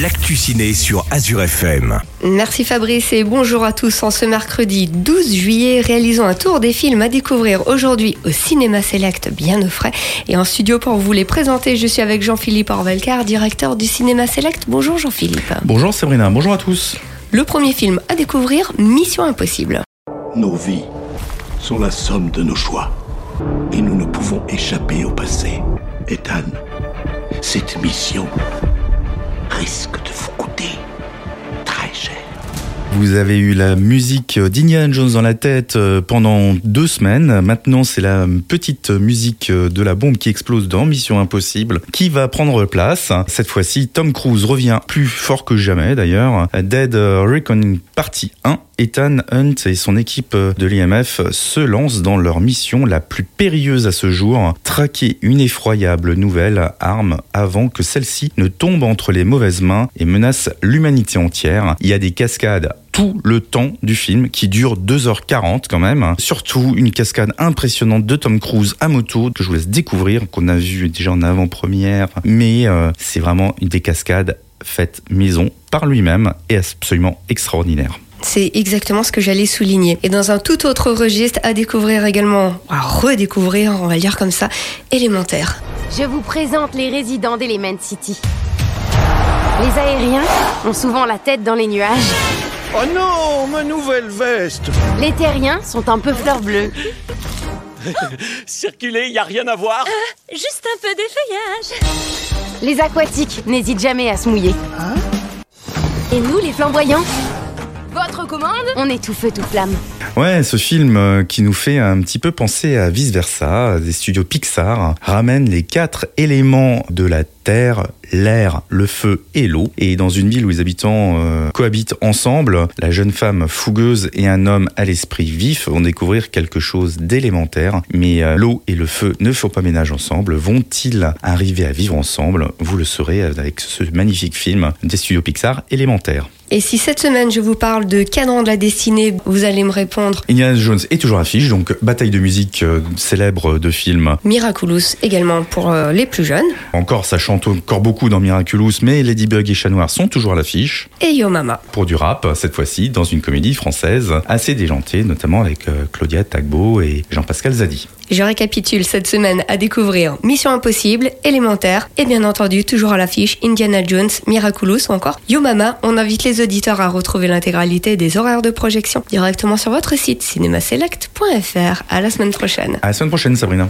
l'actu ciné sur Azure FM. Merci Fabrice et bonjour à tous. En ce mercredi 12 juillet, réalisons un tour des films à découvrir aujourd'hui au Cinéma Select bien au frais. Et en studio pour vous les présenter, je suis avec Jean-Philippe Orvelcar, directeur du Cinéma Select. Bonjour Jean-Philippe. Bonjour Sabrina, bonjour à tous. Le premier film à découvrir, Mission Impossible. Nos vies sont la somme de nos choix. Et nous ne pouvons échapper au passé. Ethan, cette mission risque de vous coûter très cher. Vous avez eu la musique d'Indiana Jones dans la tête euh, pendant deux semaines. Maintenant, c'est la petite musique de la bombe qui explose dans Mission Impossible qui va prendre place. Cette fois-ci, Tom Cruise revient plus fort que jamais d'ailleurs. Dead Reckoning Partie 1 Ethan Hunt et son équipe de l'IMF se lancent dans leur mission la plus périlleuse à ce jour, traquer une effroyable nouvelle arme avant que celle-ci ne tombe entre les mauvaises mains et menace l'humanité entière. Il y a des cascades tout le temps du film qui dure 2h40 quand même. Surtout une cascade impressionnante de Tom Cruise à moto que je vous laisse découvrir, qu'on a vu déjà en avant-première. Mais euh, c'est vraiment une des cascades faites maison par lui-même et absolument extraordinaire. C'est exactement ce que j'allais souligner. Et dans un tout autre registre, à découvrir également, à redécouvrir, on va le dire comme ça, élémentaire. Je vous présente les résidents d'Element City. Les aériens ont souvent la tête dans les nuages. Oh non, ma nouvelle veste Les terriens sont un peu fleurs bleues. Circuler, y a rien à voir Juste un peu d'effeuillage. Les aquatiques n'hésitent jamais à se mouiller. Et nous, les flamboyants On est tout feu, tout flamme. Ouais, ce film euh, qui nous fait un petit peu penser à Vice Versa, des studios Pixar, ramène les quatre éléments de la terre, l'air, le feu et l'eau. Et dans une ville où les habitants euh, cohabitent ensemble, la jeune femme fougueuse et un homme à l'esprit vif vont découvrir quelque chose d'élémentaire. Mais euh, l'eau et le feu ne font pas ménage ensemble. Vont-ils arriver à vivre ensemble? Vous le saurez avec ce magnifique film des studios Pixar, élémentaire. Et si cette semaine je vous parle de Cadran de la destinée, vous allez me répondre Indiana Jones est toujours affiche, donc bataille de musique euh, célèbre de film. Miraculous également pour euh, les plus jeunes. Encore, ça chante encore beaucoup dans Miraculous, mais Ladybug et Chat Noir sont toujours à l'affiche. Et Yo Mama. Pour du rap, cette fois-ci, dans une comédie française assez déjantée, notamment avec euh, Claudia Tagbo et Jean-Pascal Zadi. Je récapitule cette semaine à découvrir Mission Impossible, Élémentaire et bien entendu toujours à l'affiche Indiana Jones, Miraculous ou encore Yo Mama. On invite les auditeurs à retrouver l'intégralité des horaires de projection directement sur votre site cinémaselect.fr. À la semaine prochaine. À la semaine prochaine, Sabrina.